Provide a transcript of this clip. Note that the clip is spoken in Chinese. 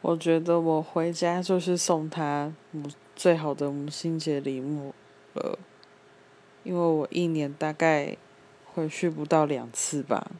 我觉得我回家就是送他母最好的母亲节礼物了。因为我一年大概回去不到两次吧。